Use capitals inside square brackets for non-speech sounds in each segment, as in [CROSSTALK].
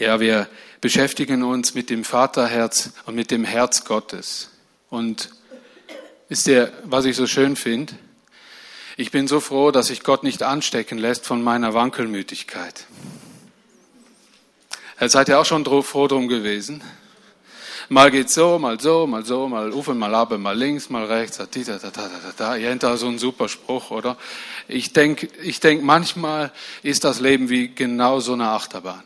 Ja, wir beschäftigen uns mit dem Vaterherz und mit dem Herz Gottes. Und ist der, was ich so schön finde? Ich bin so froh, dass sich Gott nicht anstecken lässt von meiner Wankelmütigkeit. Seid ihr auch schon froh drum gewesen? Mal geht's so, mal so, mal so, mal ufe, mal ab, mal links, mal rechts. Da, da, da, da, da, da so einen super Spruch, oder? Ich denke, ich denk, manchmal ist das Leben wie genau so eine Achterbahn.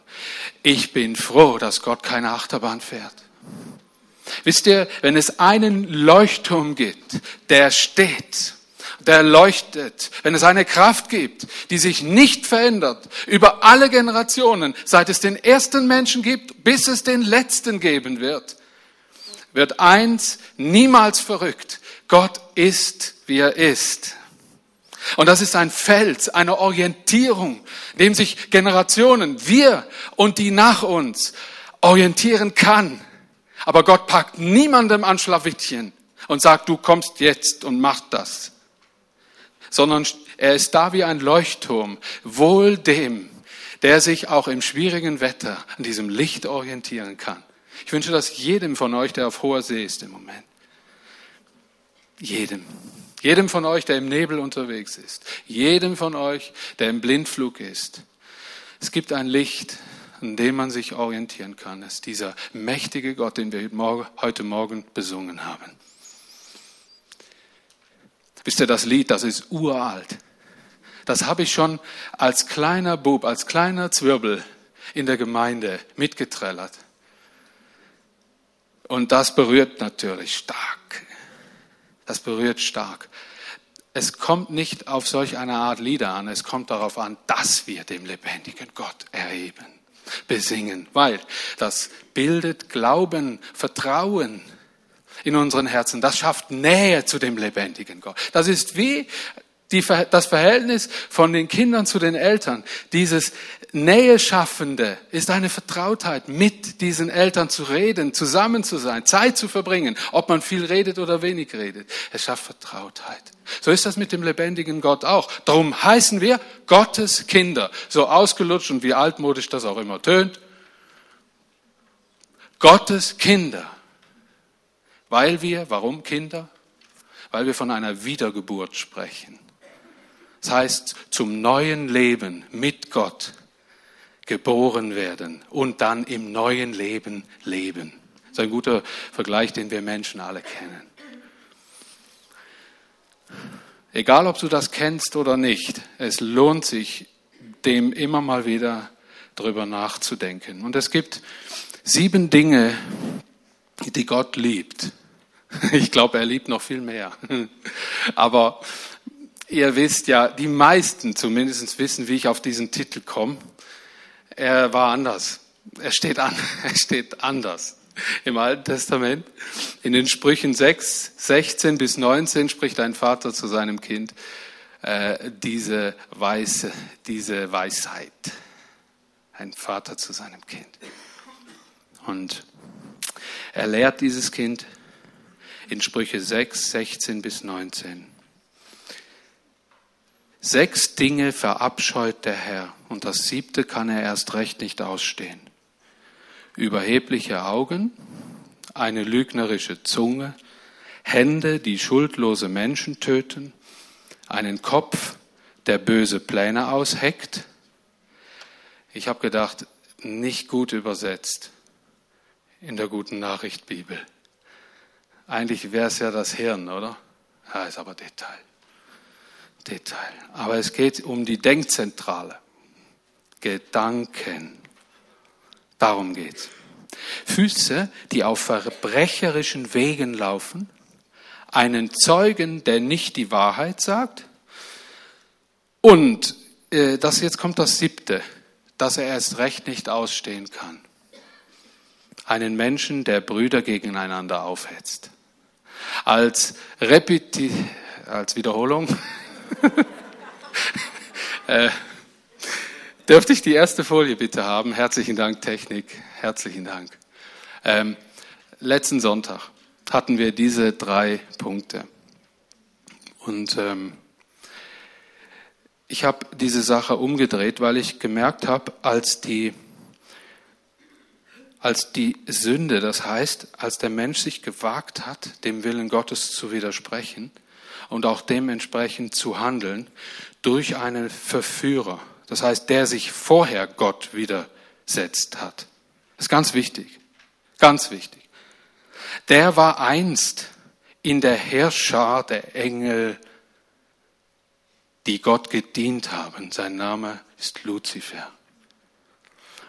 Ich bin froh, dass Gott keine Achterbahn fährt. Wisst ihr, wenn es einen Leuchtturm gibt, der steht, der leuchtet, wenn es eine Kraft gibt, die sich nicht verändert, über alle Generationen, seit es den ersten Menschen gibt, bis es den letzten geben wird, wird eins niemals verrückt. Gott ist, wie er ist. Und das ist ein Fels, eine Orientierung, dem sich Generationen, wir und die nach uns orientieren kann. Aber Gott packt niemandem an Schlawittchen und sagt, du kommst jetzt und mach das. Sondern er ist da wie ein Leuchtturm, wohl dem, der sich auch im schwierigen Wetter an diesem Licht orientieren kann. Ich wünsche das jedem von euch, der auf hoher See ist im Moment. Jedem. Jedem von euch, der im Nebel unterwegs ist. Jedem von euch, der im Blindflug ist. Es gibt ein Licht, an dem man sich orientieren kann. Es ist dieser mächtige Gott, den wir heute Morgen besungen haben. Wisst ihr, das Lied, das ist uralt. Das habe ich schon als kleiner Bub, als kleiner Zwirbel in der Gemeinde mitgetrellert. Und das berührt natürlich stark. Das berührt stark. Es kommt nicht auf solch eine Art Lieder an, es kommt darauf an, dass wir dem lebendigen Gott erheben, besingen, weil das bildet Glauben, Vertrauen in unseren Herzen. Das schafft Nähe zu dem lebendigen Gott. Das ist wie die, das Verhältnis von den Kindern zu den Eltern. Dieses Nähe schaffende ist eine Vertrautheit, mit diesen Eltern zu reden, zusammen zu sein, Zeit zu verbringen, ob man viel redet oder wenig redet. Es schafft Vertrautheit. So ist das mit dem lebendigen Gott auch. Darum heißen wir Gottes Kinder. So ausgelutscht und wie altmodisch das auch immer tönt. Gottes Kinder. Weil wir, warum Kinder? Weil wir von einer Wiedergeburt sprechen. Das heißt, zum neuen Leben mit Gott geboren werden und dann im neuen Leben leben. Das ist ein guter Vergleich, den wir Menschen alle kennen. Egal, ob du das kennst oder nicht, es lohnt sich, dem immer mal wieder drüber nachzudenken. Und es gibt sieben Dinge, die Gott liebt. Ich glaube, er liebt noch viel mehr. [LAUGHS] Aber ihr wisst ja, die meisten zumindest wissen, wie ich auf diesen Titel komme. Er war anders. Er steht an. [LAUGHS] Er steht anders. Im Alten Testament. In den Sprüchen 6, 16 bis 19 spricht ein Vater zu seinem Kind äh, diese Weise, diese Weisheit. Ein Vater zu seinem Kind. Und er lehrt dieses Kind in Sprüche 6, 16 bis 19. Sechs Dinge verabscheut der Herr und das siebte kann er erst recht nicht ausstehen. Überhebliche Augen, eine lügnerische Zunge, Hände, die schuldlose Menschen töten, einen Kopf, der böse Pläne ausheckt. Ich habe gedacht, nicht gut übersetzt in der guten Nachricht Bibel. Eigentlich wäre es ja das Hirn, oder? Ja, ist aber Detail. Detail. Aber es geht um die Denkzentrale. Gedanken. Darum geht's. Füße, die auf verbrecherischen Wegen laufen, einen Zeugen, der nicht die Wahrheit sagt, und äh, das jetzt kommt das siebte, dass er erst recht nicht ausstehen kann. Einen Menschen, der Brüder gegeneinander aufhetzt. Als Repeti als Wiederholung [LAUGHS] äh, dürfte ich die erste Folie bitte haben? Herzlichen Dank, Technik. Herzlichen Dank. Ähm, letzten Sonntag hatten wir diese drei Punkte. Und ähm, ich habe diese Sache umgedreht, weil ich gemerkt habe, als die als die Sünde, das heißt, als der Mensch sich gewagt hat, dem Willen Gottes zu widersprechen und auch dementsprechend zu handeln, durch einen Verführer, das heißt, der sich vorher Gott widersetzt hat. Das ist ganz wichtig, ganz wichtig. Der war einst in der Herrscher der Engel, die Gott gedient haben. Sein Name ist Luzifer.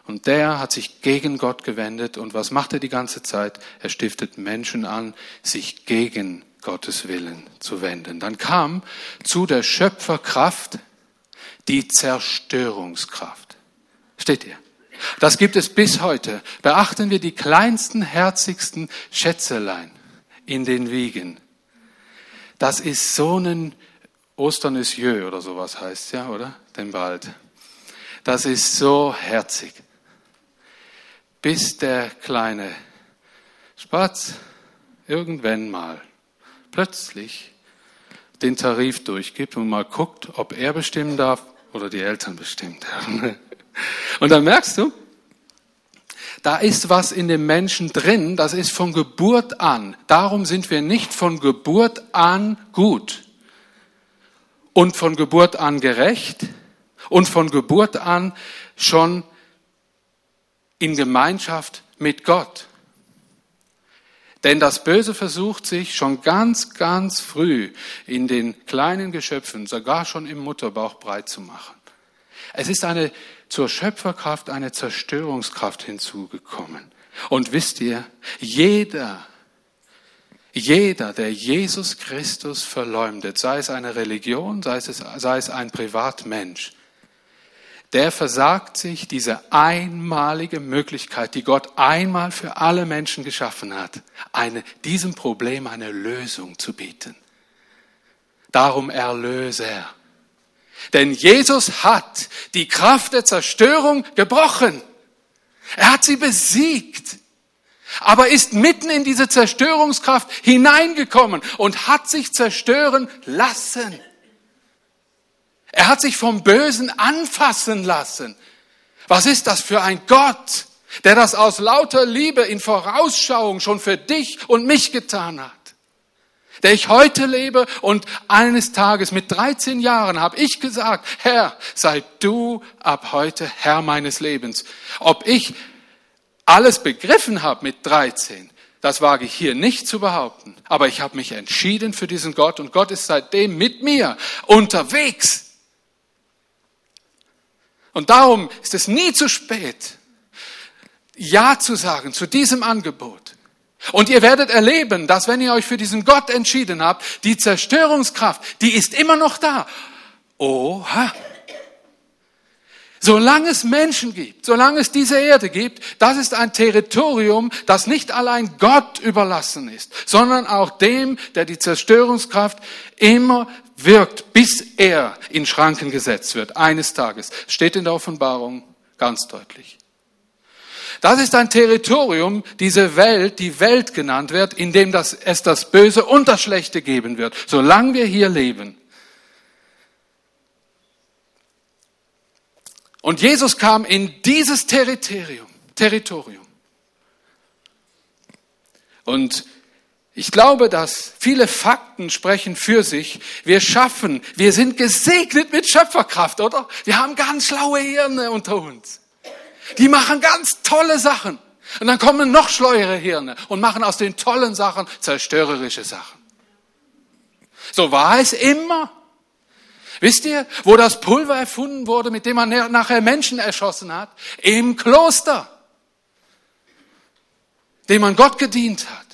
Und der hat sich gegen Gott gewendet. Und was macht er die ganze Zeit? Er stiftet Menschen an, sich gegen Gottes Willen zu wenden. Dann kam zu der Schöpferkraft die Zerstörungskraft. Steht ihr? Das gibt es bis heute. Beachten wir die kleinsten, herzigsten Schätzelein in den Wiegen. Das ist so ein Ostern Jö oder sowas heißt ja, oder? Den Wald. Das ist so herzig bis der kleine Spatz irgendwann mal plötzlich den Tarif durchgibt und mal guckt, ob er bestimmen darf oder die Eltern bestimmen dürfen. [LAUGHS] Und dann merkst du, da ist was in dem Menschen drin, das ist von Geburt an. Darum sind wir nicht von Geburt an gut und von Geburt an gerecht und von Geburt an schon in Gemeinschaft mit Gott. Denn das Böse versucht sich schon ganz, ganz früh in den kleinen Geschöpfen, sogar schon im Mutterbauch breit zu machen. Es ist eine zur Schöpferkraft eine Zerstörungskraft hinzugekommen. Und wisst ihr, jeder, jeder, der Jesus Christus verleumdet, sei es eine Religion, sei es, sei es ein Privatmensch, der versagt sich diese einmalige Möglichkeit, die Gott einmal für alle Menschen geschaffen hat, eine, diesem Problem eine Lösung zu bieten. Darum erlöse er. Denn Jesus hat die Kraft der Zerstörung gebrochen. Er hat sie besiegt. Aber ist mitten in diese Zerstörungskraft hineingekommen und hat sich zerstören lassen. Er hat sich vom Bösen anfassen lassen. Was ist das für ein Gott, der das aus lauter Liebe in Vorausschauung schon für dich und mich getan hat? Der ich heute lebe und eines Tages mit 13 Jahren habe ich gesagt, Herr, sei du ab heute Herr meines Lebens. Ob ich alles begriffen habe mit 13, das wage ich hier nicht zu behaupten. Aber ich habe mich entschieden für diesen Gott und Gott ist seitdem mit mir unterwegs. Und darum ist es nie zu spät, Ja zu sagen zu diesem Angebot. Und ihr werdet erleben, dass wenn ihr euch für diesen Gott entschieden habt, die Zerstörungskraft, die ist immer noch da. Oha. Solange es Menschen gibt, solange es diese Erde gibt, das ist ein Territorium, das nicht allein Gott überlassen ist, sondern auch dem, der die Zerstörungskraft immer wirkt, bis er in Schranken gesetzt wird, eines Tages. Steht in der Offenbarung ganz deutlich. Das ist ein Territorium, diese Welt, die Welt genannt wird, in dem das, es das Böse und das Schlechte geben wird, solange wir hier leben. Und Jesus kam in dieses Territorium, Territorium. Und ich glaube, dass viele Fakten sprechen für sich. Wir schaffen, wir sind gesegnet mit Schöpferkraft, oder? Wir haben ganz schlaue Hirne unter uns. Die machen ganz tolle Sachen. Und dann kommen noch schleuere Hirne und machen aus den tollen Sachen zerstörerische Sachen. So war es immer. Wisst ihr, wo das Pulver erfunden wurde, mit dem man nachher Menschen erschossen hat? Im Kloster, dem man Gott gedient hat.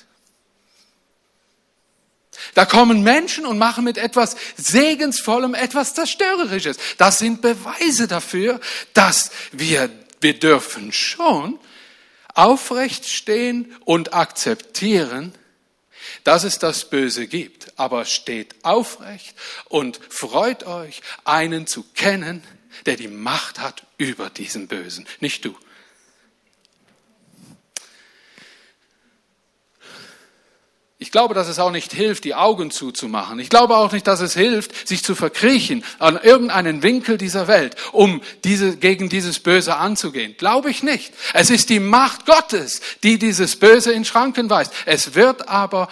Da kommen Menschen und machen mit etwas Segensvollem etwas Zerstörerisches. Das sind Beweise dafür, dass wir, wir dürfen schon aufrecht stehen und akzeptieren, dass es das Böse gibt. Aber steht aufrecht und freut euch, einen zu kennen, der die Macht hat über diesen Bösen, nicht du. Ich glaube, dass es auch nicht hilft, die Augen zuzumachen. Ich glaube auch nicht, dass es hilft, sich zu verkriechen an irgendeinen Winkel dieser Welt, um diese, gegen dieses Böse anzugehen. Glaube ich nicht. Es ist die Macht Gottes, die dieses Böse in Schranken weist. Es wird aber,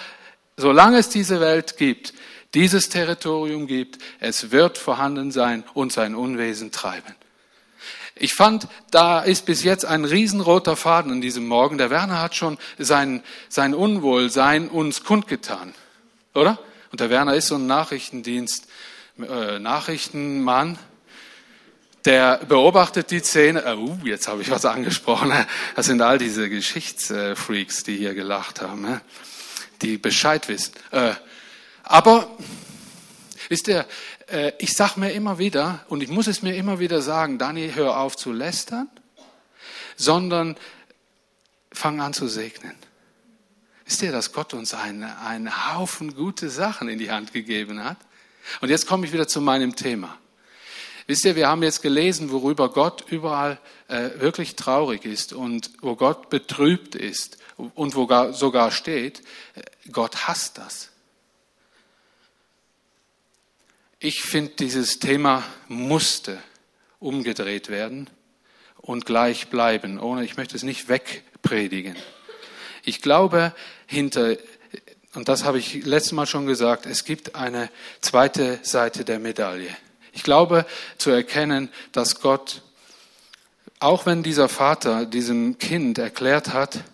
solange es diese Welt gibt, dieses Territorium gibt, es wird vorhanden sein und sein Unwesen treiben. Ich fand, da ist bis jetzt ein riesenroter Faden in diesem Morgen. Der Werner hat schon sein, sein Unwohlsein uns kundgetan, oder? Und der Werner ist so ein Nachrichtendienst, äh, Nachrichtenmann, der beobachtet die Szene. Oh, jetzt habe ich was angesprochen. Das sind all diese Geschichtsfreaks, die hier gelacht haben, ne? die Bescheid wissen. Äh, aber, wisst ihr, äh, ich sage mir immer wieder, und ich muss es mir immer wieder sagen, Daniel, hör auf zu lästern, sondern fang an zu segnen. Wisst ihr, dass Gott uns einen, einen Haufen gute Sachen in die Hand gegeben hat? Und jetzt komme ich wieder zu meinem Thema. Wisst ihr, wir haben jetzt gelesen, worüber Gott überall äh, wirklich traurig ist und wo Gott betrübt ist und wo sogar steht, äh, Gott hasst das. Ich finde, dieses Thema musste umgedreht werden und gleich bleiben, ohne, ich möchte es nicht wegpredigen. Ich glaube, hinter, und das habe ich letztes Mal schon gesagt, es gibt eine zweite Seite der Medaille. Ich glaube zu erkennen, dass Gott, auch wenn dieser Vater diesem Kind erklärt hat,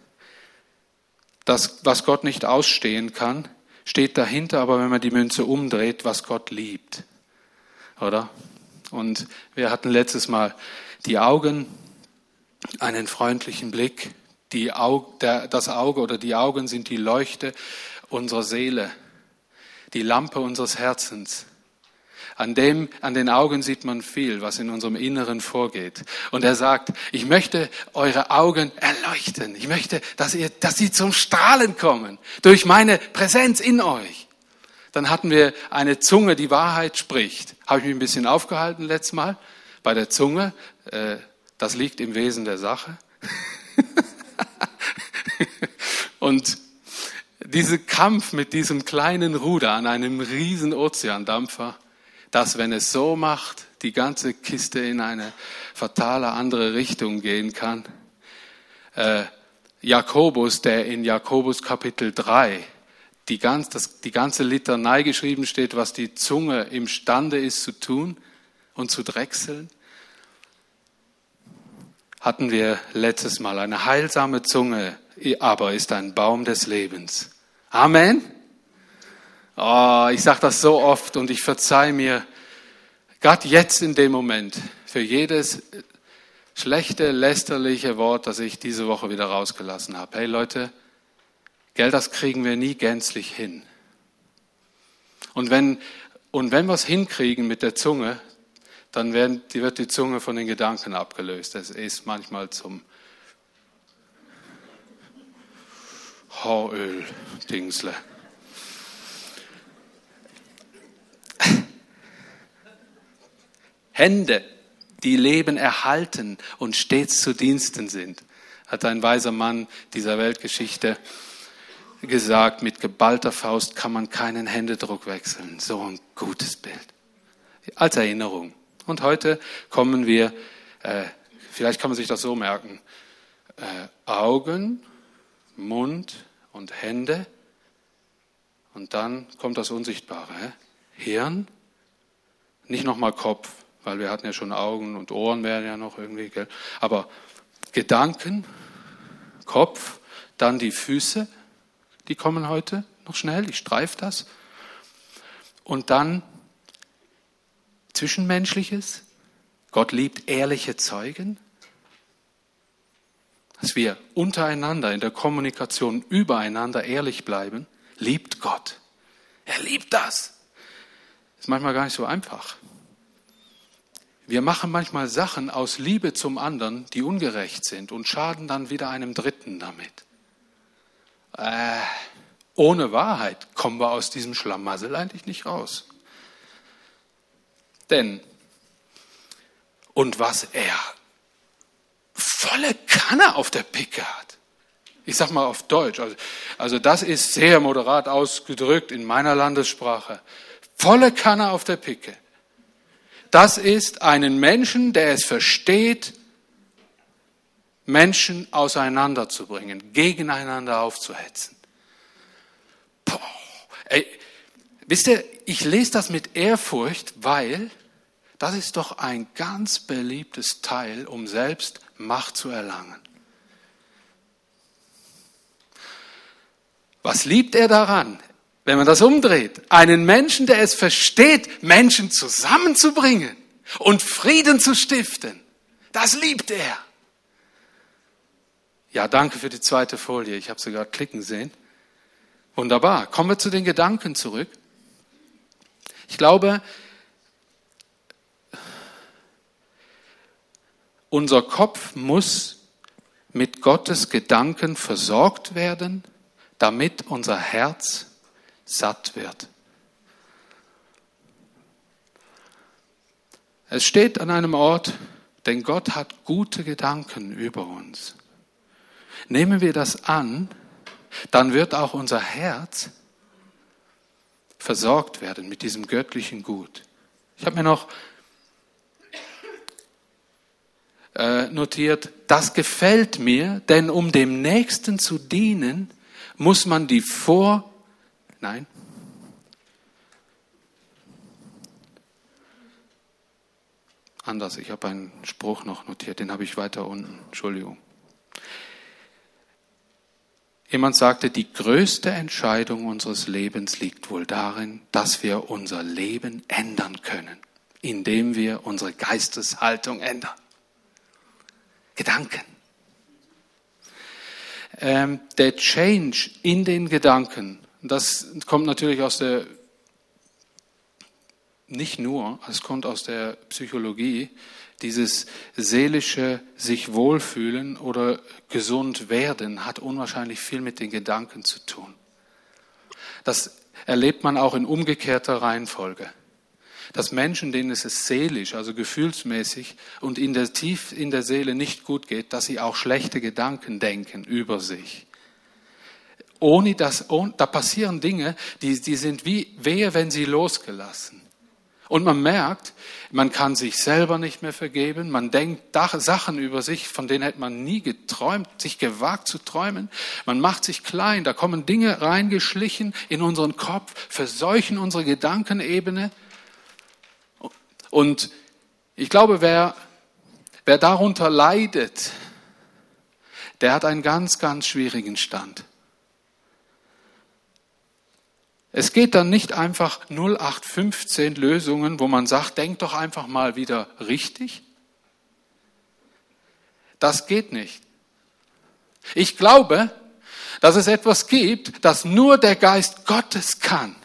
dass was Gott nicht ausstehen kann, steht dahinter aber, wenn man die Münze umdreht, was Gott liebt. Oder? Und wir hatten letztes Mal die Augen, einen freundlichen Blick. Die Aug, der, das Auge oder die Augen sind die Leuchte unserer Seele, die Lampe unseres Herzens. An, dem, an den Augen sieht man viel, was in unserem Inneren vorgeht. Und er sagt, ich möchte eure Augen erleuchten. Ich möchte, dass, ihr, dass sie zum Strahlen kommen durch meine Präsenz in euch. Dann hatten wir eine Zunge, die Wahrheit spricht. Habe ich mich ein bisschen aufgehalten letztes Mal bei der Zunge. Äh, das liegt im Wesen der Sache. [LAUGHS] Und dieser Kampf mit diesem kleinen Ruder an einem riesen Ozeandampfer, dass wenn es so macht, die ganze Kiste in eine fatale andere Richtung gehen kann. Äh, Jakobus, der in Jakobus Kapitel 3 die, ganz, das, die ganze Litanei geschrieben steht, was die Zunge imstande ist zu tun und zu drechseln, hatten wir letztes Mal. Eine heilsame Zunge aber ist ein Baum des Lebens. Amen. Oh, ich sage das so oft und ich verzeihe mir, gerade jetzt in dem Moment, für jedes schlechte, lästerliche Wort, das ich diese Woche wieder rausgelassen habe. Hey Leute, Gell, das kriegen wir nie gänzlich hin. Und wenn, und wenn wir es hinkriegen mit der Zunge, dann werden, die wird die Zunge von den Gedanken abgelöst. Es ist manchmal zum Haaröl-Dingsle. Hände, die Leben erhalten und stets zu Diensten sind, hat ein weiser Mann dieser Weltgeschichte gesagt, mit geballter Faust kann man keinen Händedruck wechseln. So ein gutes Bild. Als Erinnerung. Und heute kommen wir, äh, vielleicht kann man sich das so merken, äh, Augen, Mund und Hände. Und dann kommt das Unsichtbare. Hä? Hirn, nicht nochmal Kopf, weil wir hatten ja schon Augen und Ohren wären ja noch irgendwie, gell? aber Gedanken, Kopf, dann die Füße, die kommen heute noch schnell, ich streife das. Und dann Zwischenmenschliches. Gott liebt ehrliche Zeugen. Dass wir untereinander in der Kommunikation übereinander ehrlich bleiben, liebt Gott. Er liebt das. Ist manchmal gar nicht so einfach. Wir machen manchmal Sachen aus Liebe zum anderen, die ungerecht sind und schaden dann wieder einem Dritten damit äh, ohne Wahrheit kommen wir aus diesem Schlamassel eigentlich nicht raus. Denn, und was er volle Kanne auf der Picke hat. Ich sag mal auf Deutsch. Also, also das ist sehr moderat ausgedrückt in meiner Landessprache. Volle Kanne auf der Picke. Das ist einen Menschen, der es versteht, Menschen auseinanderzubringen, gegeneinander aufzuhetzen. Boah, ey, wisst ihr, ich lese das mit Ehrfurcht, weil das ist doch ein ganz beliebtes Teil, um selbst Macht zu erlangen. Was liebt er daran, wenn man das umdreht? Einen Menschen, der es versteht, Menschen zusammenzubringen und Frieden zu stiften. Das liebt er. Ja, danke für die zweite Folie. Ich habe sie gerade klicken sehen. Wunderbar. Kommen wir zu den Gedanken zurück. Ich glaube, unser Kopf muss mit Gottes Gedanken versorgt werden, damit unser Herz satt wird. Es steht an einem Ort, denn Gott hat gute Gedanken über uns. Nehmen wir das an, dann wird auch unser Herz versorgt werden mit diesem göttlichen Gut. Ich habe mir noch äh, notiert, das gefällt mir, denn um dem Nächsten zu dienen, muss man die Vor... Nein. Anders, ich habe einen Spruch noch notiert, den habe ich weiter unten. Entschuldigung. Jemand sagte, die größte Entscheidung unseres Lebens liegt wohl darin, dass wir unser Leben ändern können, indem wir unsere Geisteshaltung ändern. Gedanken. Ähm, der Change in den Gedanken, das kommt natürlich aus der, nicht nur, es kommt aus der Psychologie, dieses seelische sich wohlfühlen oder gesund werden hat unwahrscheinlich viel mit den Gedanken zu tun. Das erlebt man auch in umgekehrter Reihenfolge. Dass Menschen, denen es seelisch, also gefühlsmäßig und in der tief in der Seele nicht gut geht, dass sie auch schlechte Gedanken denken über sich. Ohne das, da passieren Dinge, die, die sind wie wehe, wenn sie losgelassen. Und man merkt, man kann sich selber nicht mehr vergeben, man denkt Sachen über sich, von denen hätte man nie geträumt, sich gewagt zu träumen. Man macht sich klein, da kommen Dinge reingeschlichen in unseren Kopf, verseuchen unsere Gedankenebene. Und ich glaube, wer, wer darunter leidet, der hat einen ganz, ganz schwierigen Stand. Es geht dann nicht einfach 0815 Lösungen, wo man sagt, denk doch einfach mal wieder richtig. Das geht nicht. Ich glaube, dass es etwas gibt, das nur der Geist Gottes kann.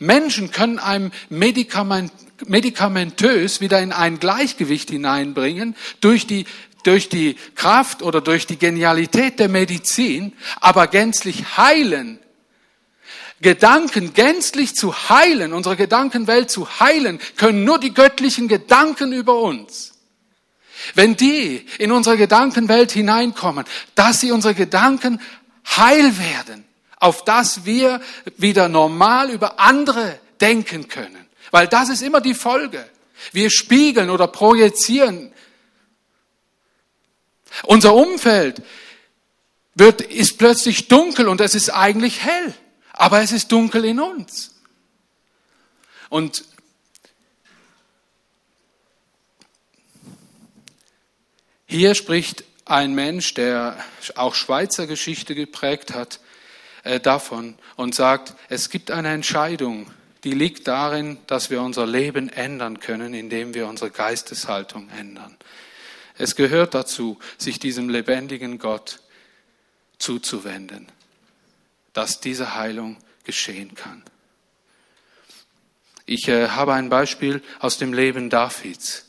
Menschen können einem Medikament, medikamentös wieder in ein Gleichgewicht hineinbringen durch die, durch die Kraft oder durch die Genialität der Medizin, aber gänzlich heilen Gedanken gänzlich zu heilen, unsere Gedankenwelt zu heilen, können nur die göttlichen Gedanken über uns. Wenn die in unsere Gedankenwelt hineinkommen, dass sie unsere Gedanken heil werden, auf dass wir wieder normal über andere denken können. Weil das ist immer die Folge. Wir spiegeln oder projizieren. Unser Umfeld wird, ist plötzlich dunkel und es ist eigentlich hell aber es ist dunkel in uns. Und hier spricht ein Mensch, der auch Schweizer Geschichte geprägt hat, äh, davon und sagt, es gibt eine Entscheidung, die liegt darin, dass wir unser Leben ändern können, indem wir unsere Geisteshaltung ändern. Es gehört dazu, sich diesem lebendigen Gott zuzuwenden dass diese Heilung geschehen kann. Ich äh, habe ein Beispiel aus dem Leben Davids,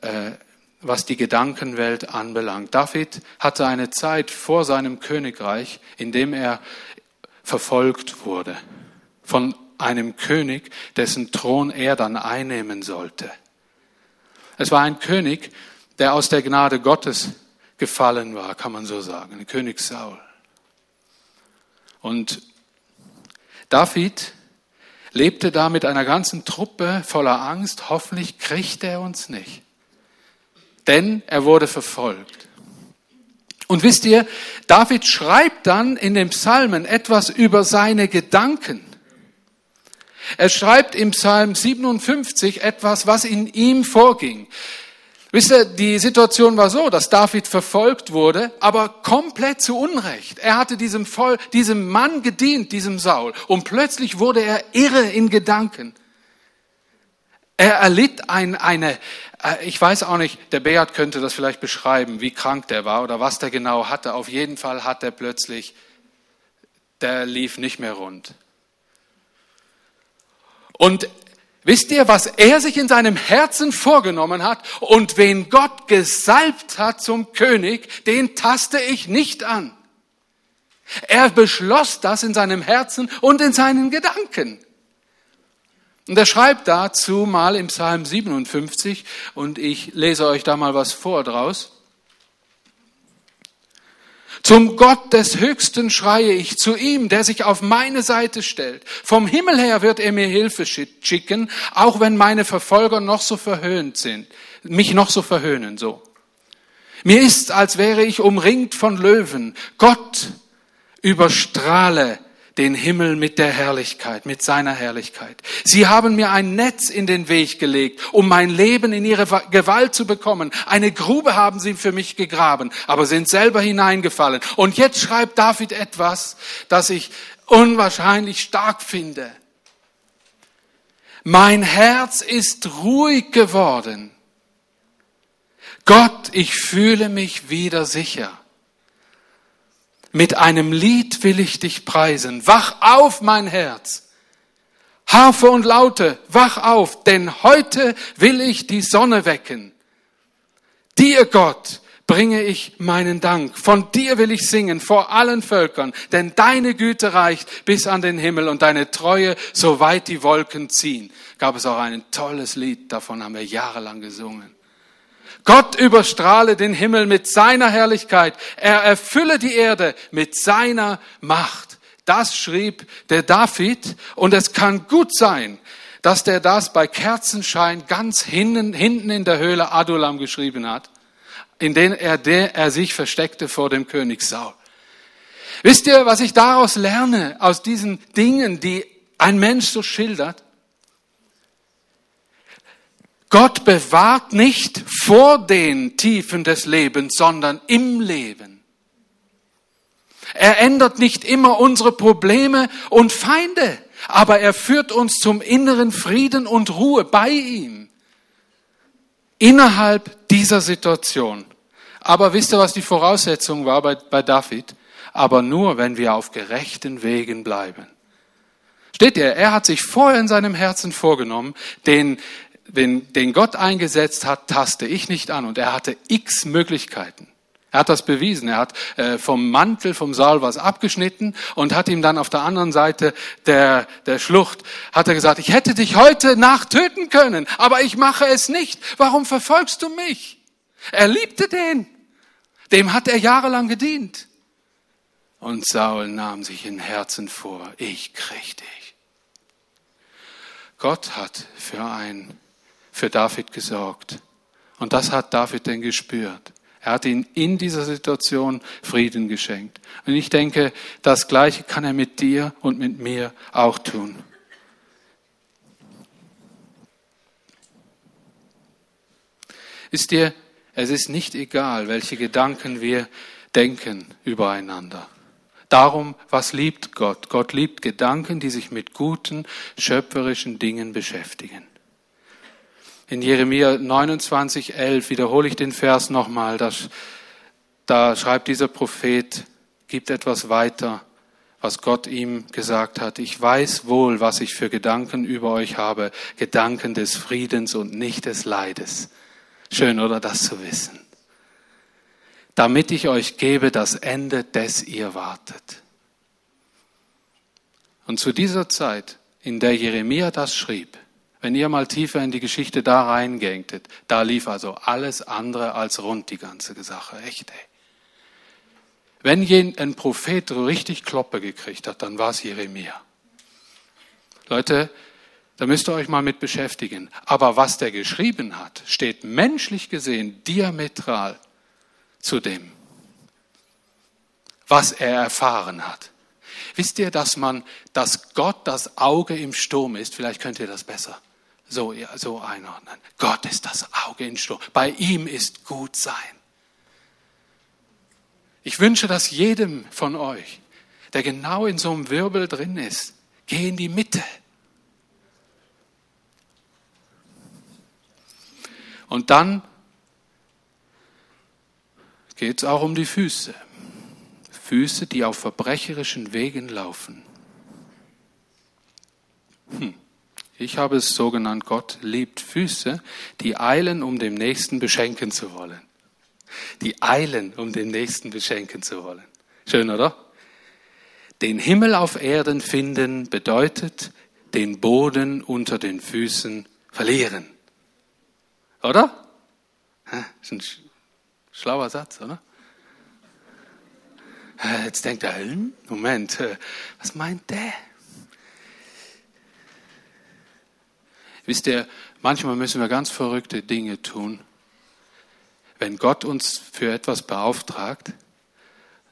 äh, was die Gedankenwelt anbelangt. David hatte eine Zeit vor seinem Königreich, in dem er verfolgt wurde von einem König, dessen Thron er dann einnehmen sollte. Es war ein König, der aus der Gnade Gottes gefallen war, kann man so sagen, König Saul. Und David lebte da mit einer ganzen Truppe voller Angst, hoffentlich kriegt er uns nicht. Denn er wurde verfolgt. Und wisst ihr, David schreibt dann in den Psalmen etwas über seine Gedanken. Er schreibt im Psalm 57 etwas, was in ihm vorging. Wisst ihr, die Situation war so, dass David verfolgt wurde, aber komplett zu Unrecht. Er hatte diesem, Voll, diesem Mann gedient, diesem Saul, und plötzlich wurde er irre in Gedanken. Er erlitt ein, eine, äh, ich weiß auch nicht, der Beat könnte das vielleicht beschreiben, wie krank der war oder was der genau hatte. Auf jeden Fall hat er plötzlich, der lief nicht mehr rund. Und wisst ihr, was er sich in seinem Herzen vorgenommen hat und wen Gott gesalbt hat zum König, den taste ich nicht an. Er beschloss das in seinem Herzen und in seinen Gedanken. Und er schreibt dazu mal im Psalm 57, und ich lese euch da mal was vor draus. Zum Gott des Höchsten schreie ich, zu ihm, der sich auf meine Seite stellt. Vom Himmel her wird er mir Hilfe schicken, auch wenn meine Verfolger noch so verhöhnt sind, mich noch so verhöhnen, so. Mir ist, als wäre ich umringt von Löwen. Gott überstrahle den Himmel mit der Herrlichkeit, mit seiner Herrlichkeit. Sie haben mir ein Netz in den Weg gelegt, um mein Leben in ihre Gewalt zu bekommen. Eine Grube haben sie für mich gegraben, aber sind selber hineingefallen. Und jetzt schreibt David etwas, das ich unwahrscheinlich stark finde. Mein Herz ist ruhig geworden. Gott, ich fühle mich wieder sicher. Mit einem Lied will ich dich preisen. Wach auf, mein Herz. Harfe und Laute, wach auf, denn heute will ich die Sonne wecken. Dir, Gott, bringe ich meinen Dank. Von dir will ich singen vor allen Völkern, denn deine Güte reicht bis an den Himmel und deine Treue, so weit die Wolken ziehen. Gab es auch ein tolles Lied, davon haben wir jahrelang gesungen. Gott überstrahle den Himmel mit seiner Herrlichkeit. Er erfülle die Erde mit seiner Macht. Das schrieb der David und es kann gut sein, dass der das bei Kerzenschein ganz hinten, hinten in der Höhle Adulam geschrieben hat, in den er, der er sich versteckte vor dem König Saul. Wisst ihr, was ich daraus lerne, aus diesen Dingen, die ein Mensch so schildert? Gott bewahrt nicht vor den Tiefen des Lebens, sondern im Leben. Er ändert nicht immer unsere Probleme und Feinde, aber er führt uns zum inneren Frieden und Ruhe bei ihm. Innerhalb dieser Situation. Aber wisst ihr, was die Voraussetzung war bei, bei David? Aber nur, wenn wir auf gerechten Wegen bleiben. Steht ihr, er hat sich vorher in seinem Herzen vorgenommen, den den, den Gott eingesetzt hat, taste ich nicht an. Und er hatte x Möglichkeiten. Er hat das bewiesen. Er hat äh, vom Mantel, vom Saal was abgeschnitten und hat ihm dann auf der anderen Seite der, der Schlucht, hat er gesagt, ich hätte dich heute Nacht töten können, aber ich mache es nicht. Warum verfolgst du mich? Er liebte den. Dem hat er jahrelang gedient. Und Saul nahm sich in Herzen vor, ich krieg dich. Gott hat für ein für David gesorgt. Und das hat David denn gespürt. Er hat ihn in dieser Situation Frieden geschenkt. Und ich denke, das Gleiche kann er mit dir und mit mir auch tun. Ist dir, es ist nicht egal, welche Gedanken wir denken übereinander. Darum, was liebt Gott? Gott liebt Gedanken, die sich mit guten, schöpferischen Dingen beschäftigen. In Jeremia 29, 11 wiederhole ich den Vers nochmal. Da, da schreibt dieser Prophet, gibt etwas weiter, was Gott ihm gesagt hat. Ich weiß wohl, was ich für Gedanken über euch habe. Gedanken des Friedens und nicht des Leides. Schön, oder das zu wissen. Damit ich euch gebe das Ende, des ihr wartet. Und zu dieser Zeit, in der Jeremia das schrieb, wenn ihr mal tiefer in die Geschichte da reingängtet, da lief also alles andere als rund die ganze Sache. Echt, ey. Wenn ein Prophet richtig Kloppe gekriegt hat, dann war es Jeremia. Leute, da müsst ihr euch mal mit beschäftigen. Aber was der geschrieben hat, steht menschlich gesehen diametral zu dem, was er erfahren hat. Wisst ihr, dass man, dass Gott das Auge im Sturm ist? Vielleicht könnt ihr das besser so, so einordnen. Gott ist das Auge im Sturm. Bei ihm ist gut sein. Ich wünsche das jedem von euch, der genau in so einem Wirbel drin ist, geh in die Mitte. Und dann geht es auch um die Füße. Füße, die auf verbrecherischen Wegen laufen. Hm. Ich habe es so genannt, Gott liebt Füße, die eilen, um dem Nächsten beschenken zu wollen. Die eilen, um den Nächsten beschenken zu wollen. Schön, oder? Den Himmel auf Erden finden bedeutet den Boden unter den Füßen verlieren. Oder? Das ist ein schlauer Satz, oder? Jetzt denkt er, hm, Moment, äh, was meint der? Wisst ihr, manchmal müssen wir ganz verrückte Dinge tun. Wenn Gott uns für etwas beauftragt,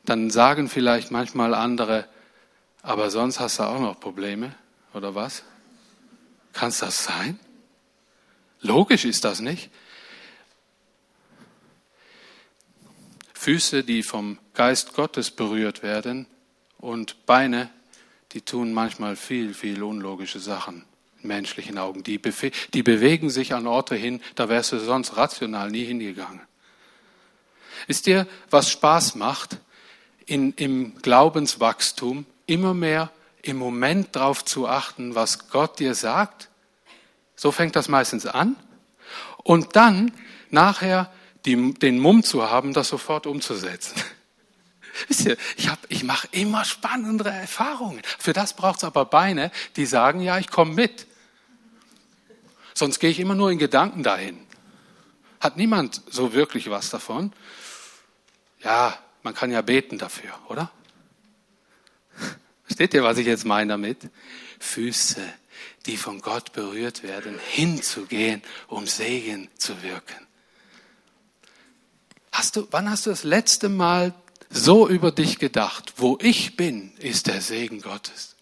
dann sagen vielleicht manchmal andere, aber sonst hast du auch noch Probleme, oder was? Kann es das sein? Logisch ist das nicht. Füße, die vom Geist Gottes berührt werden und Beine, die tun manchmal viel, viel unlogische Sachen menschlichen Augen. Die, die bewegen sich an Orte hin, da wärst du sonst rational nie hingegangen. Ist dir, was Spaß macht, in, im Glaubenswachstum immer mehr im Moment darauf zu achten, was Gott dir sagt? So fängt das meistens an. Und dann nachher die, den Mumm zu haben, das sofort umzusetzen. [LAUGHS] Wisst ihr, ich, ich mache immer spannendere Erfahrungen. Für das braucht es aber Beine, die sagen, ja, ich komme mit. Sonst gehe ich immer nur in Gedanken dahin. Hat niemand so wirklich was davon? Ja, man kann ja beten dafür, oder? Versteht ihr, was ich jetzt meine damit? Füße, die von Gott berührt werden, hinzugehen, um Segen zu wirken. Hast du, wann hast du das letzte Mal so über dich gedacht? Wo ich bin, ist der Segen Gottes.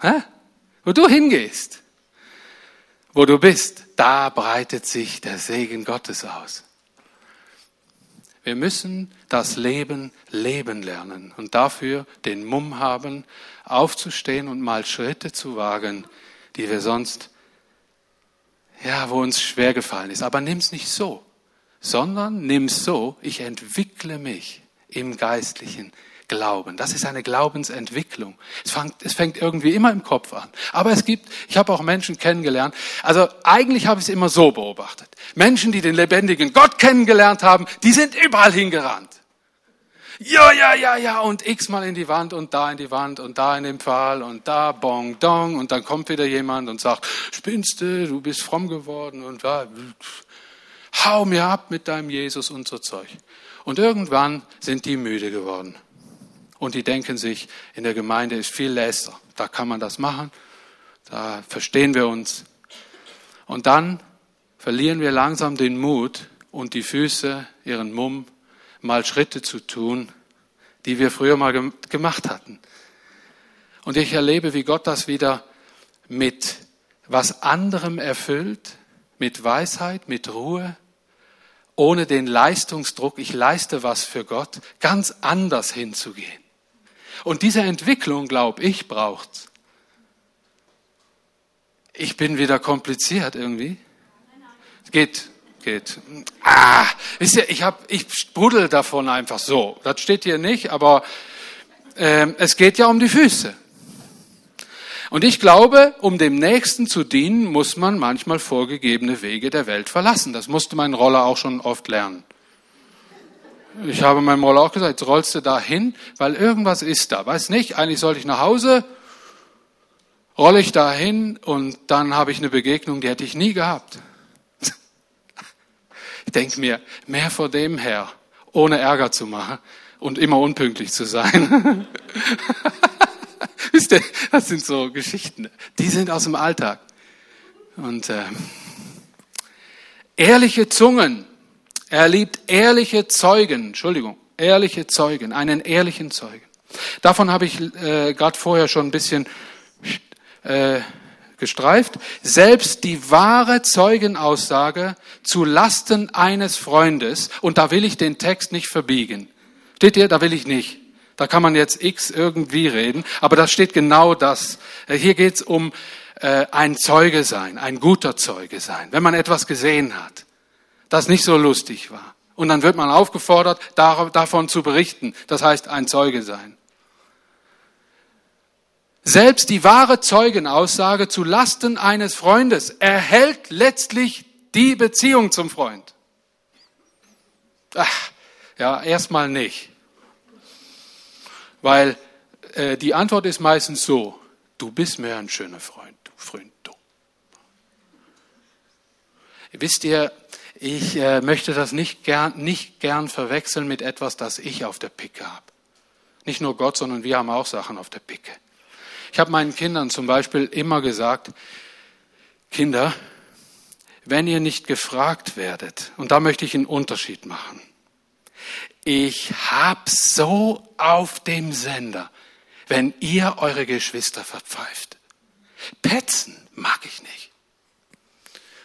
Hä? Wo du hingehst, wo du bist, da breitet sich der Segen Gottes aus. Wir müssen das Leben leben lernen und dafür den Mumm haben, aufzustehen und mal Schritte zu wagen, die wir sonst, ja, wo uns schwer gefallen ist. Aber nimm's nicht so sondern nimm so, ich entwickle mich im geistlichen Glauben. Das ist eine Glaubensentwicklung. Es fängt, es fängt irgendwie immer im Kopf an. Aber es gibt, ich habe auch Menschen kennengelernt, also eigentlich habe ich es immer so beobachtet. Menschen, die den lebendigen Gott kennengelernt haben, die sind überall hingerannt. Ja, ja, ja, ja, und x-mal in die Wand und da in die Wand und da in den Pfahl und da bong, dong und dann kommt wieder jemand und sagt, spinnst du, du bist fromm geworden und da, hau mir ab mit deinem Jesus und so Zeug. Und irgendwann sind die müde geworden. Und die denken sich, in der Gemeinde ist viel Läster. Da kann man das machen. Da verstehen wir uns. Und dann verlieren wir langsam den Mut und die Füße, ihren Mumm, mal Schritte zu tun, die wir früher mal gemacht hatten. Und ich erlebe, wie Gott das wieder mit was anderem erfüllt, mit Weisheit, mit Ruhe, ohne den Leistungsdruck, ich leiste was für Gott, ganz anders hinzugehen. Und diese Entwicklung, glaube ich, braucht's. Ich bin wieder kompliziert irgendwie. Geht, geht. Ah, wisst ihr, ich hab, ich sprudel davon einfach so. Das steht hier nicht, aber äh, es geht ja um die Füße. Und ich glaube, um dem Nächsten zu dienen, muss man manchmal vorgegebene Wege der Welt verlassen. Das musste mein Roller auch schon oft lernen. Ich habe meinem Roller auch gesagt, jetzt rollst du da hin, weil irgendwas ist da. Weiß nicht, eigentlich sollte ich nach Hause rolle ich da hin und dann habe ich eine Begegnung, die hätte ich nie gehabt. [LAUGHS] Ich denke mir, mehr vor dem her, ohne Ärger zu machen und immer unpünktlich zu sein. [LAUGHS] Wisst ihr, das sind so Geschichten, die sind aus dem Alltag. Und äh, ehrliche Zungen, er liebt ehrliche Zeugen, Entschuldigung, ehrliche Zeugen, einen ehrlichen Zeugen. Davon habe ich äh, gerade vorher schon ein bisschen äh, gestreift. Selbst die wahre Zeugenaussage zu Lasten eines Freundes, und da will ich den Text nicht verbiegen. Steht ihr, da will ich nicht. Da kann man jetzt x irgendwie reden, aber da steht genau das. Äh, hier geht es um äh, ein Zeuge sein, ein guter Zeuge sein, wenn man etwas gesehen hat, das nicht so lustig war. Und dann wird man aufgefordert, davon zu berichten. Das heißt, ein Zeuge sein. Selbst die wahre Zeugenaussage zu Lasten eines Freundes erhält letztlich die Beziehung zum Freund. Ach, ja, erstmal nicht. Weil äh, die Antwort ist meistens so, du bist mir ein schöner Freund, du Freund, du. Wisst ihr, ich äh, möchte das nicht gern, nicht gern verwechseln mit etwas, das ich auf der Picke habe. Nicht nur Gott, sondern wir haben auch Sachen auf der Picke. Ich habe meinen Kindern zum Beispiel immer gesagt, Kinder, wenn ihr nicht gefragt werdet, und da möchte ich einen Unterschied machen, ich hab so auf dem Sender, wenn ihr eure Geschwister verpfeift. Petzen mag ich nicht.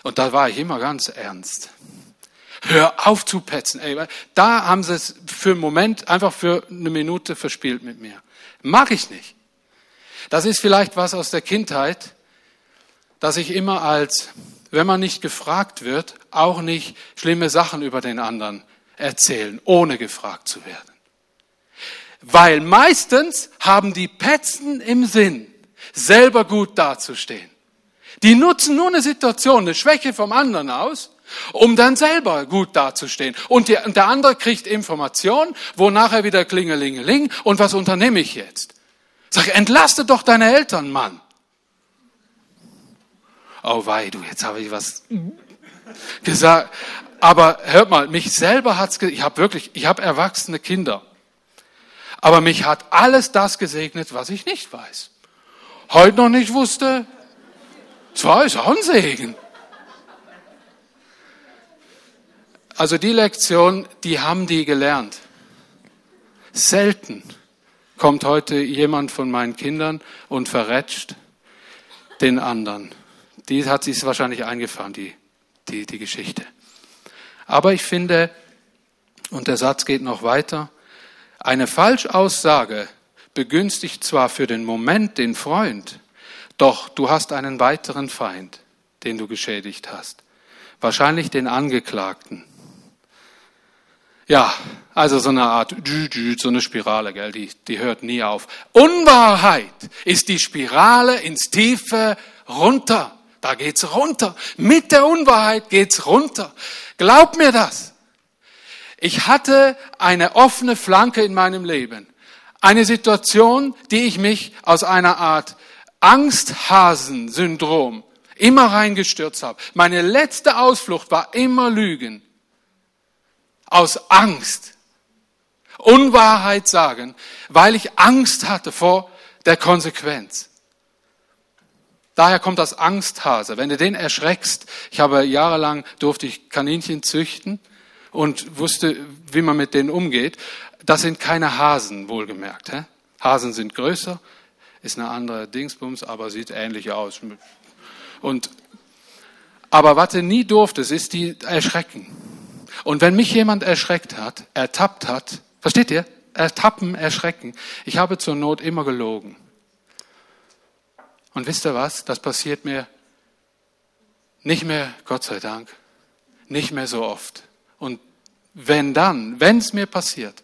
Und da war ich immer ganz ernst. Hör auf zu petzen. Ey, da haben sie es für einen Moment, einfach für eine Minute verspielt mit mir. Mag ich nicht. Das ist vielleicht was aus der Kindheit, dass ich immer als, wenn man nicht gefragt wird, auch nicht schlimme Sachen über den anderen erzählen, ohne gefragt zu werden. Weil meistens haben die Petzen im Sinn, selber gut dazustehen. Die nutzen nur eine Situation, eine Schwäche vom anderen aus, um dann selber gut dazustehen. Und, der andere kriegt Information, wo nachher wieder klingelingeling. Und was unternehme ich jetzt? Sag, entlaste doch deine Eltern, Mann. Oh wei, du, jetzt habe ich was gesagt. Aber hört mal, mich selber hat's, ich habe wirklich, ich habe erwachsene Kinder. Aber mich hat alles das gesegnet, was ich nicht weiß. Heute noch nicht wusste, es war ist auch ein Segen. Also die Lektion, die haben die gelernt. Selten kommt heute jemand von meinen Kindern und verrätscht den anderen. Die hat sich wahrscheinlich eingefahren, die, die, die Geschichte. Aber ich finde, und der Satz geht noch weiter, eine Falschaussage begünstigt zwar für den Moment den Freund, doch du hast einen weiteren Feind, den du geschädigt hast. Wahrscheinlich den Angeklagten. Ja, also so eine Art, so eine Spirale, gell, die, die hört nie auf. Unwahrheit ist die Spirale ins Tiefe runter. Da geht's runter. Mit der Unwahrheit geht's runter. Glaub mir das. Ich hatte eine offene Flanke in meinem Leben. Eine Situation, die ich mich aus einer Art Angsthasen-Syndrom immer reingestürzt habe. Meine letzte Ausflucht war immer Lügen aus Angst Unwahrheit sagen, weil ich Angst hatte vor der Konsequenz. Daher kommt das Angsthase. Wenn du den erschreckst, ich habe jahrelang durfte ich Kaninchen züchten und wusste, wie man mit denen umgeht. Das sind keine Hasen, wohlgemerkt. Hä? Hasen sind größer, ist eine andere Dingsbums, aber sieht ähnlich aus. Und, aber was du nie durftest, ist die erschrecken. Und wenn mich jemand erschreckt hat, ertappt hat, versteht ihr? Ertappen, erschrecken. Ich habe zur Not immer gelogen. Und wisst ihr was? Das passiert mir nicht mehr, Gott sei Dank, nicht mehr so oft. Und wenn dann, wenn es mir passiert,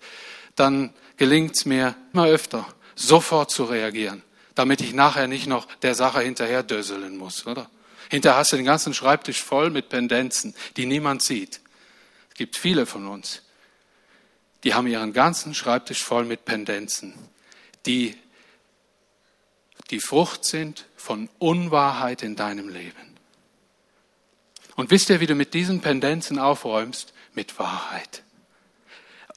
dann gelingt es mir immer öfter, sofort zu reagieren, damit ich nachher nicht noch der Sache hinterher dösseln muss, oder? Hinterher hast du den ganzen Schreibtisch voll mit Pendenzen, die niemand sieht. Es gibt viele von uns, die haben ihren ganzen Schreibtisch voll mit Pendenzen, die, die Frucht sind von Unwahrheit in deinem Leben. Und wisst ihr, wie du mit diesen Pendenzen aufräumst? Mit Wahrheit.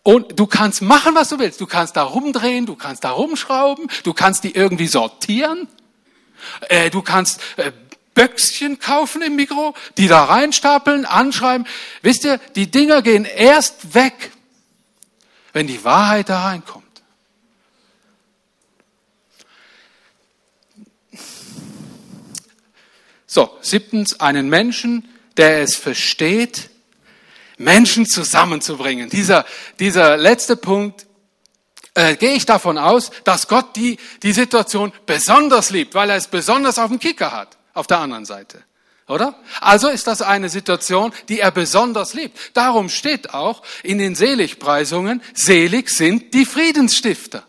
Und du kannst machen, was du willst. Du kannst da rumdrehen, du kannst da rumschrauben, du kannst die irgendwie sortieren. Äh, du kannst äh, Böckschen kaufen im Mikro, die da reinstapeln, anschreiben. Wisst ihr, die Dinger gehen erst weg, wenn die Wahrheit da reinkommt. So, siebtens, einen Menschen, der es versteht, Menschen zusammenzubringen. Dieser, dieser letzte Punkt, äh, gehe ich davon aus, dass Gott die, die Situation besonders liebt, weil er es besonders auf dem Kicker hat, auf der anderen Seite. Oder? Also ist das eine Situation, die er besonders liebt. Darum steht auch in den Seligpreisungen, selig sind die Friedensstifter.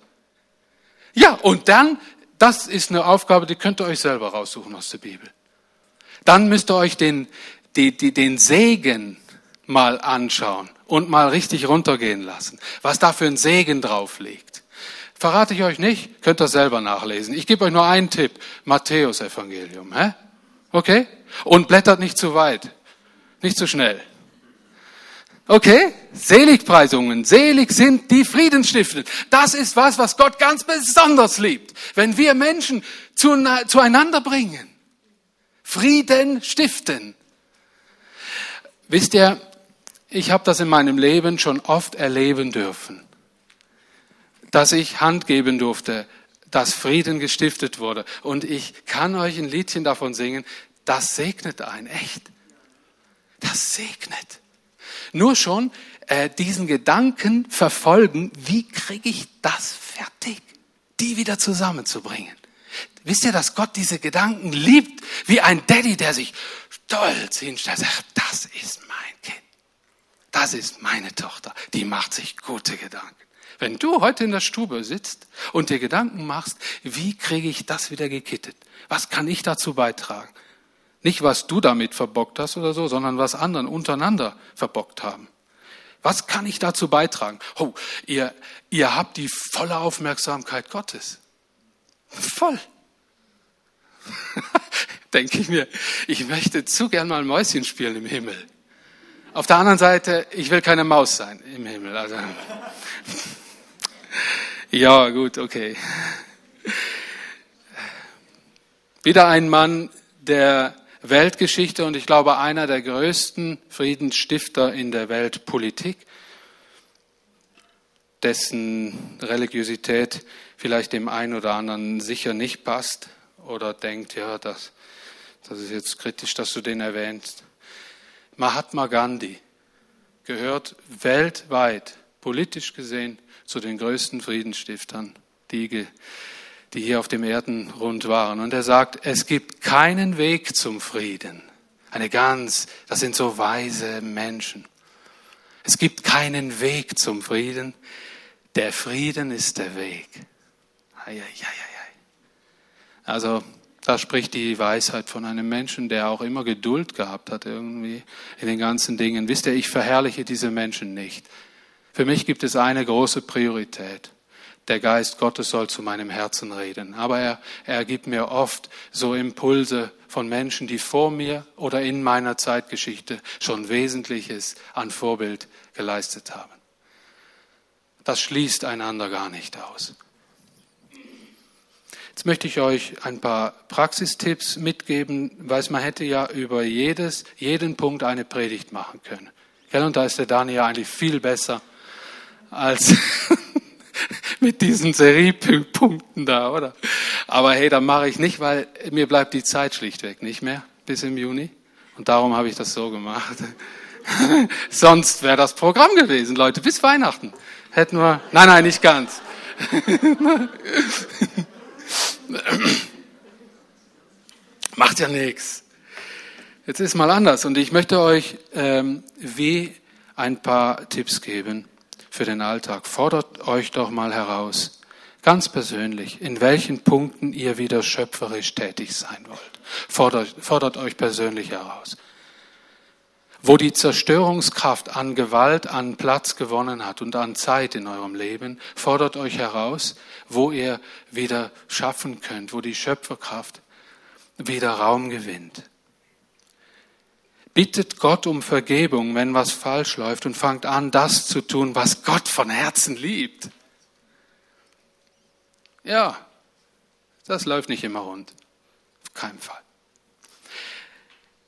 Ja, und dann, das ist eine Aufgabe, die könnt ihr euch selber raussuchen aus der Bibel. Dann müsst ihr euch den, die, die, den Segen mal anschauen und mal richtig runtergehen lassen, was da für ein Segen drauf liegt. Verrate ich euch nicht, könnt ihr selber nachlesen. Ich gebe euch nur einen Tipp, Matthäus Evangelium. Hä? Okay? Und blättert nicht zu weit, nicht zu schnell. Okay? Seligpreisungen. Selig sind die Friedensstiften. Das ist was, was Gott ganz besonders liebt. Wenn wir Menschen zueinander bringen. Frieden stiften. Wisst ihr, ich habe das in meinem Leben schon oft erleben dürfen, dass ich Hand geben durfte, dass Frieden gestiftet wurde. Und ich kann euch ein Liedchen davon singen, das segnet ein, echt. Das segnet. Nur schon äh, diesen Gedanken verfolgen, wie kriege ich das fertig, die wieder zusammenzubringen. Wisst ihr, dass Gott diese Gedanken liebt, wie ein Daddy, der sich stolz hinstellt, sagt, das ist. Das ist meine Tochter. Die macht sich gute Gedanken. Wenn du heute in der Stube sitzt und dir Gedanken machst, wie kriege ich das wieder gekittet? Was kann ich dazu beitragen? Nicht, was du damit verbockt hast oder so, sondern was anderen untereinander verbockt haben. Was kann ich dazu beitragen? Oh, ihr, ihr habt die volle Aufmerksamkeit Gottes. Voll. [LAUGHS] Denke ich mir, ich möchte zu gern mal Mäuschen spielen im Himmel. Auf der anderen Seite, ich will keine Maus sein im Himmel. Also, [LAUGHS] ja, gut, okay. Wieder ein Mann der Weltgeschichte und ich glaube einer der größten Friedensstifter in der Weltpolitik, dessen Religiosität vielleicht dem einen oder anderen sicher nicht passt oder denkt, ja, das, das ist jetzt kritisch, dass du den erwähnst. Mahatma Gandhi gehört weltweit, politisch gesehen, zu den größten Friedensstiftern, die, die hier auf dem Erdenrund waren. Und er sagt, es gibt keinen Weg zum Frieden. Eine ganz, das sind so weise Menschen. Es gibt keinen Weg zum Frieden. Der Frieden ist der Weg. Also da spricht die Weisheit von einem Menschen, der auch immer Geduld gehabt hat irgendwie in den ganzen Dingen. Wisst ihr, ich verherrliche diese Menschen nicht. Für mich gibt es eine große Priorität. Der Geist Gottes soll zu meinem Herzen reden. Aber er, er gibt mir oft so Impulse von Menschen, die vor mir oder in meiner Zeitgeschichte schon Wesentliches an Vorbild geleistet haben. Das schließt einander gar nicht aus. Jetzt möchte ich euch ein paar Praxistipps mitgeben, weil man hätte ja über jedes, jeden Punkt eine Predigt machen können. Und da ist der Daniel eigentlich viel besser als [LAUGHS] mit diesen Seriepunkten da, oder? Aber hey, dann mache ich nicht, weil mir bleibt die Zeit schlichtweg nicht mehr bis im Juni. Und darum habe ich das so gemacht. [LAUGHS] Sonst wäre das Programm gewesen, Leute, bis Weihnachten. Hätten wir, nein, nein, nicht ganz. [LAUGHS] [COUGHS] Macht ja nichts. Jetzt ist mal anders und ich möchte euch ähm, wie ein paar Tipps geben für den Alltag. Fordert euch doch mal heraus, ganz persönlich, in welchen Punkten ihr wieder schöpferisch tätig sein wollt. Fordert, fordert euch persönlich heraus. Wo die Zerstörungskraft an Gewalt an Platz gewonnen hat und an Zeit in eurem Leben, fordert euch heraus, wo ihr wieder schaffen könnt, wo die Schöpferkraft wieder Raum gewinnt. Bittet Gott um Vergebung, wenn was falsch läuft und fangt an, das zu tun, was Gott von Herzen liebt. Ja, das läuft nicht immer rund. Auf keinen Fall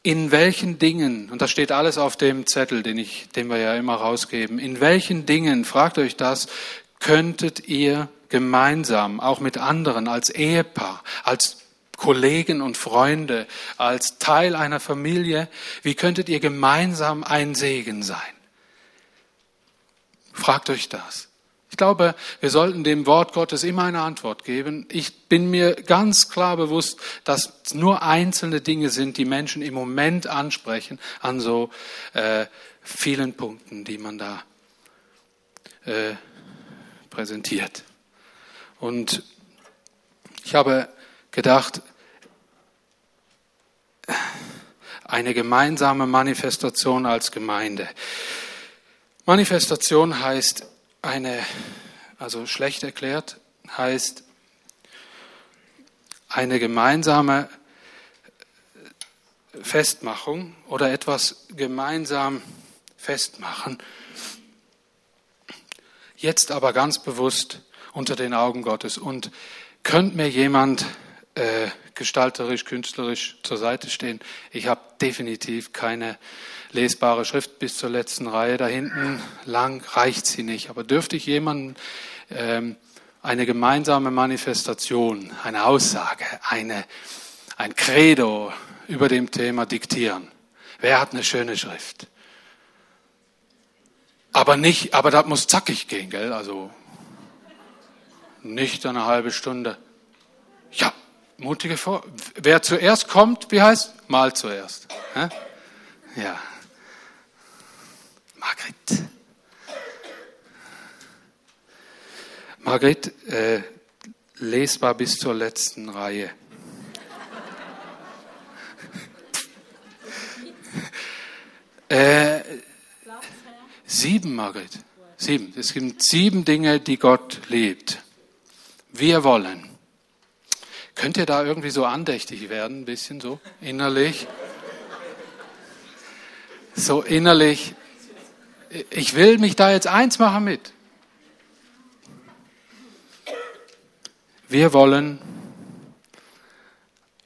in welchen Dingen, und das steht alles auf dem Zettel, den, ich, den wir ja immer rausgeben, in welchen Dingen, fragt euch das, könntet ihr gemeinsam, auch mit anderen, als Ehepaar, als Kollegen und Freunde, als Teil einer Familie, wie könntet ihr gemeinsam ein Segen sein? Fragt euch das. Ich glaube, wir sollten dem Wort Gottes immer eine Antwort geben. Ich bin mir ganz klar bewusst, dass nur einzelne Dinge sind, die Menschen im Moment ansprechen an so äh, vielen Punkten, die man da äh, präsentiert. Und ich habe gedacht, eine gemeinsame Manifestation als Gemeinde. Manifestation heißt eine, also schlecht erklärt, heißt eine gemeinsame Festmachung oder etwas gemeinsam festmachen. Jetzt aber ganz bewusst unter den Augen Gottes. Und könnte mir jemand äh, gestalterisch, künstlerisch zur Seite stehen? Ich habe definitiv keine lesbare Schrift bis zur letzten Reihe. Da hinten lang reicht sie nicht. Aber dürfte ich jemanden ähm, eine gemeinsame Manifestation, eine Aussage, eine, ein Credo über dem Thema diktieren? Wer hat eine schöne Schrift? Aber nicht, aber das muss zackig gehen, gell? Also nicht eine halbe Stunde. Ja, mutige Vor. Wer zuerst kommt, wie heißt? Mal zuerst. Ja. Margret. Margret, äh, lesbar bis zur letzten Reihe. [LAUGHS] äh, sieben, Margret. Sieben. Es gibt sieben Dinge, die Gott liebt. Wir wollen. Könnt ihr da irgendwie so andächtig werden, ein bisschen so innerlich? So innerlich ich will mich da jetzt eins machen mit. Wir wollen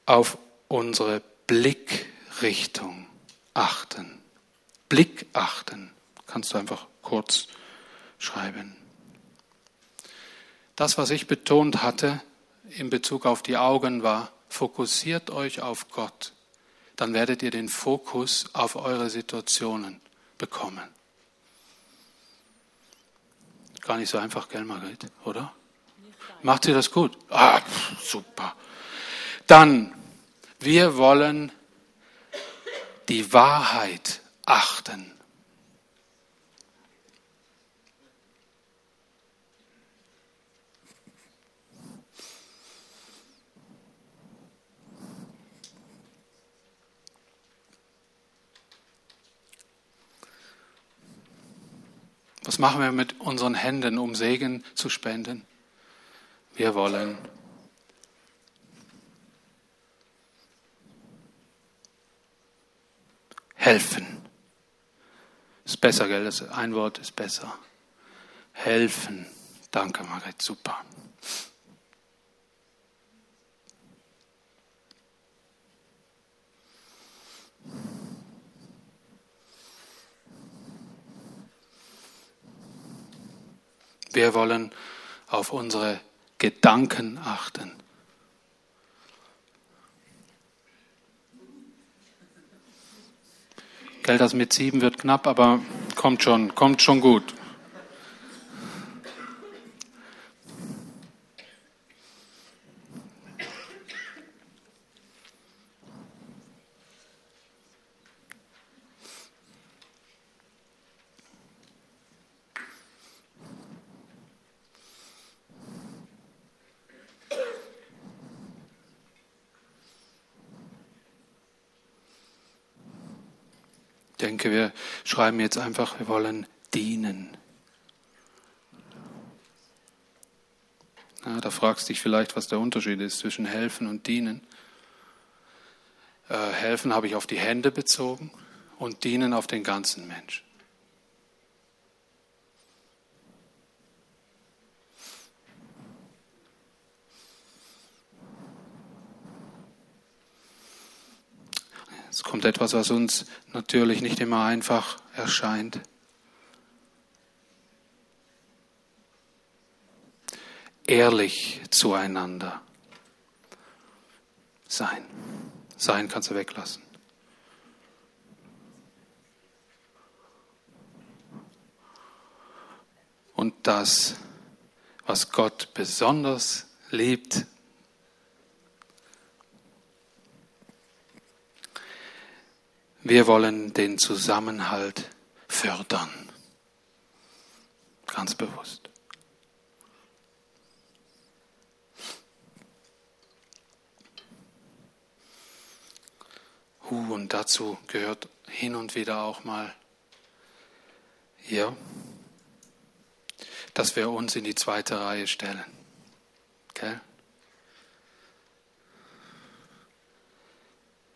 auf unsere Blickrichtung achten. Blick achten. Kannst du einfach kurz schreiben. Das, was ich betont hatte in Bezug auf die Augen, war, fokussiert euch auf Gott. Dann werdet ihr den Fokus auf eure Situationen bekommen. Gar nicht so einfach, gell, Margret, oder? Macht sie das gut? Ah, super. Dann, wir wollen die Wahrheit achten. Was machen wir mit unseren Händen, um Segen zu spenden? Wir wollen helfen. Ist besser, gell? Das ein Wort ist besser. Helfen. Danke, Margret. Super. Wir wollen auf unsere Gedanken achten. Geld, das mit sieben wird knapp, aber kommt schon, kommt schon gut. Denke, wir schreiben jetzt einfach, wir wollen dienen. Ja, da fragst du dich vielleicht, was der Unterschied ist zwischen helfen und dienen. Äh, helfen habe ich auf die Hände bezogen und dienen auf den ganzen Mensch. Es kommt etwas, was uns natürlich nicht immer einfach erscheint. Ehrlich zueinander sein. Sein kannst du weglassen. Und das, was Gott besonders liebt, Wir wollen den Zusammenhalt fördern. Ganz bewusst. Huh, und dazu gehört hin und wieder auch mal, ja, dass wir uns in die zweite Reihe stellen. Okay?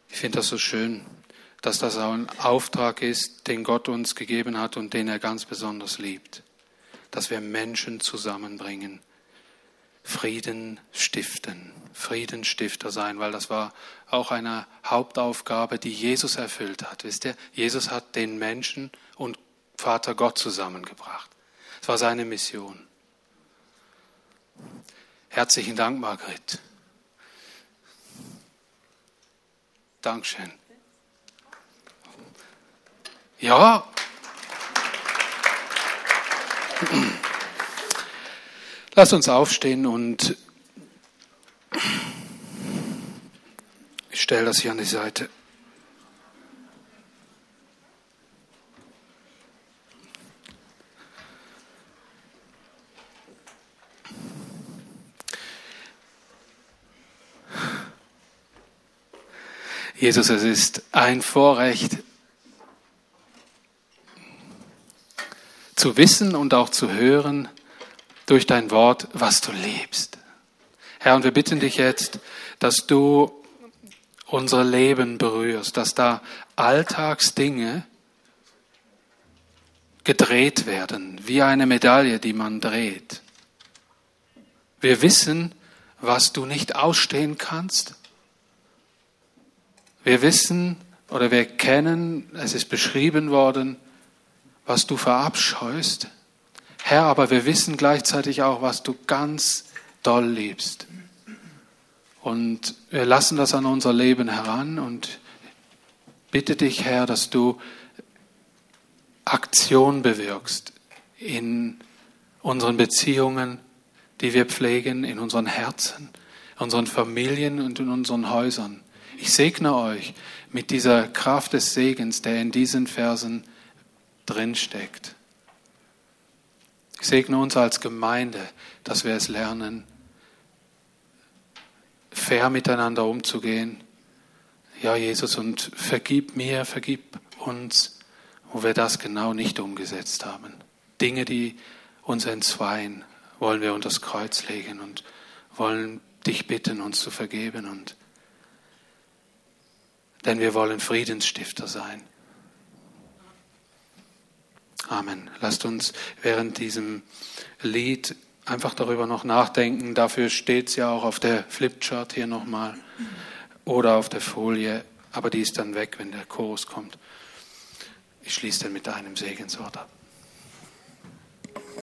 Ich finde das so schön dass das auch ein Auftrag ist, den Gott uns gegeben hat und den er ganz besonders liebt. Dass wir Menschen zusammenbringen, Frieden stiften, Friedenstifter sein, weil das war auch eine Hauptaufgabe, die Jesus erfüllt hat. Wisst ihr, Jesus hat den Menschen und Vater Gott zusammengebracht. Es war seine Mission. Herzlichen Dank, Margret. Dankeschön. Ja. Lass uns aufstehen und ich stelle das hier an die Seite. Jesus, es ist ein Vorrecht, zu wissen und auch zu hören durch dein Wort, was du liebst. Herr, und wir bitten dich jetzt, dass du unser Leben berührst, dass da Alltagsdinge gedreht werden, wie eine Medaille, die man dreht. Wir wissen, was du nicht ausstehen kannst. Wir wissen oder wir kennen, es ist beschrieben worden, was du verabscheust. Herr, aber wir wissen gleichzeitig auch, was du ganz doll liebst. Und wir lassen das an unser Leben heran und bitte dich, Herr, dass du Aktion bewirkst in unseren Beziehungen, die wir pflegen, in unseren Herzen, in unseren Familien und in unseren Häusern. Ich segne euch mit dieser Kraft des Segens, der in diesen Versen drinsteckt. Ich segne uns als Gemeinde, dass wir es lernen, fair miteinander umzugehen. Ja, Jesus, und vergib mir, vergib uns, wo wir das genau nicht umgesetzt haben. Dinge, die uns entzweien, wollen wir unter das Kreuz legen und wollen dich bitten, uns zu vergeben. Und denn wir wollen Friedensstifter sein. Amen. Lasst uns während diesem Lied einfach darüber noch nachdenken. Dafür steht es ja auch auf der Flipchart hier nochmal oder auf der Folie, aber die ist dann weg, wenn der Chorus kommt. Ich schließe dann mit einem Segenswort ab.